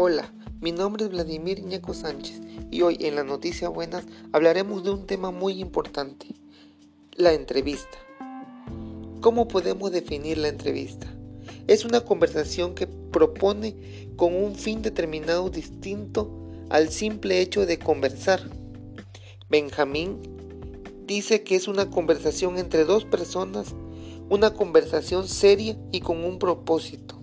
Hola, mi nombre es Vladimir Ñeco Sánchez y hoy en la Noticia Buenas hablaremos de un tema muy importante, la entrevista. ¿Cómo podemos definir la entrevista? Es una conversación que propone con un fin determinado distinto al simple hecho de conversar. Benjamín dice que es una conversación entre dos personas, una conversación seria y con un propósito.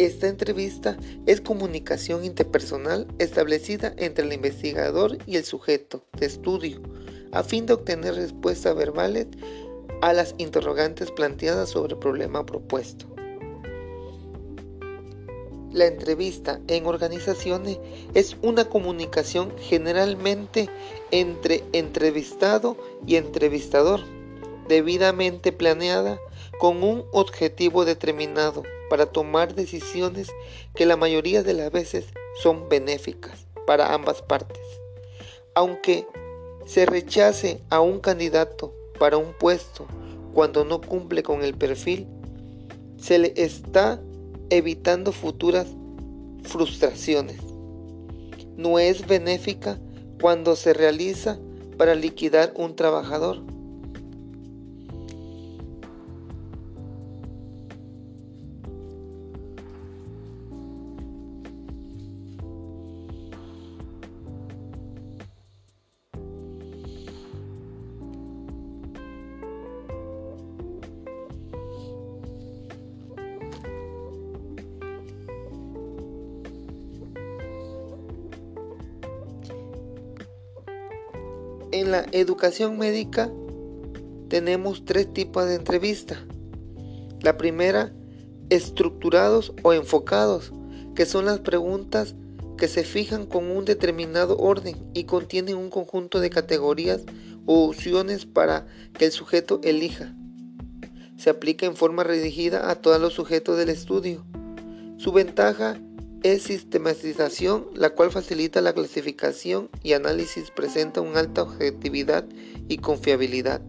Esta entrevista es comunicación interpersonal establecida entre el investigador y el sujeto de estudio, a fin de obtener respuestas verbales a las interrogantes planteadas sobre el problema propuesto. La entrevista en organizaciones es una comunicación generalmente entre entrevistado y entrevistador, debidamente planeada con un objetivo determinado para tomar decisiones que la mayoría de las veces son benéficas para ambas partes. Aunque se rechace a un candidato para un puesto cuando no cumple con el perfil, se le está evitando futuras frustraciones. No es benéfica cuando se realiza para liquidar un trabajador. En la educación médica tenemos tres tipos de entrevista. La primera, estructurados o enfocados, que son las preguntas que se fijan con un determinado orden y contienen un conjunto de categorías o opciones para que el sujeto elija. Se aplica en forma redigida a todos los sujetos del estudio. Su ventaja es sistematización, la cual facilita la clasificación y análisis, presenta una alta objetividad y confiabilidad.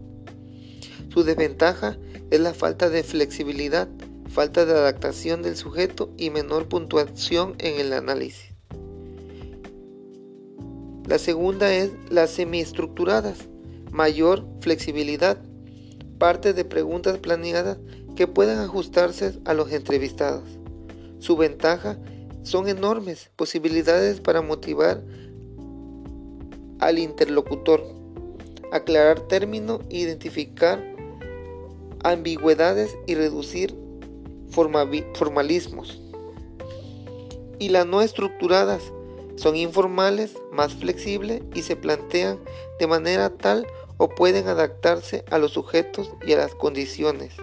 Su desventaja es la falta de flexibilidad, falta de adaptación del sujeto y menor puntuación en el análisis. La segunda es las semiestructuradas, mayor flexibilidad, parte de preguntas planeadas que puedan ajustarse a los entrevistados. Su ventaja son enormes posibilidades para motivar al interlocutor, aclarar términos, identificar ambigüedades y reducir formalismos. Y las no estructuradas son informales, más flexibles y se plantean de manera tal o pueden adaptarse a los sujetos y a las condiciones.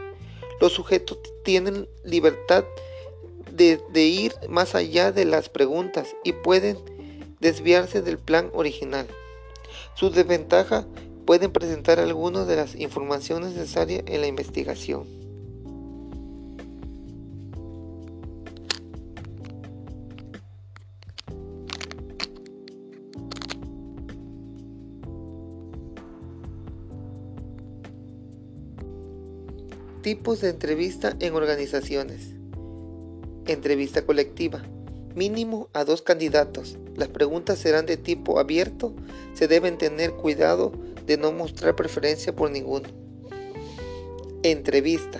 Los sujetos tienen libertad de, ir más allá de las preguntas y pueden desviarse del plan original. Su desventaja pueden presentar algunas de las informaciones necesarias en la investigación. Tipos de entrevista en organizaciones. Entrevista colectiva. Mínimo a dos candidatos. Las preguntas serán de tipo abierto. Se deben tener cuidado de no mostrar preferencia por ninguno. Entrevista.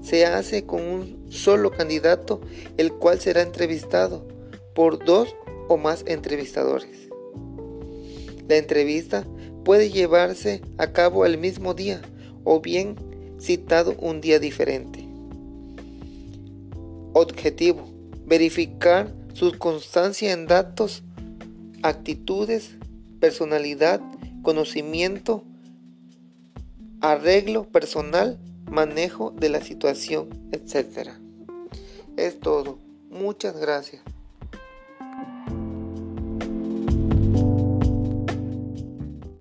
Se hace con un solo candidato, el cual será entrevistado por dos o más entrevistadores. La entrevista puede llevarse a cabo el mismo día o bien citado un día diferente. Objetivo. Verificar su constancia en datos, actitudes, personalidad, conocimiento, arreglo personal, manejo de la situación, etc. Es todo. Muchas gracias.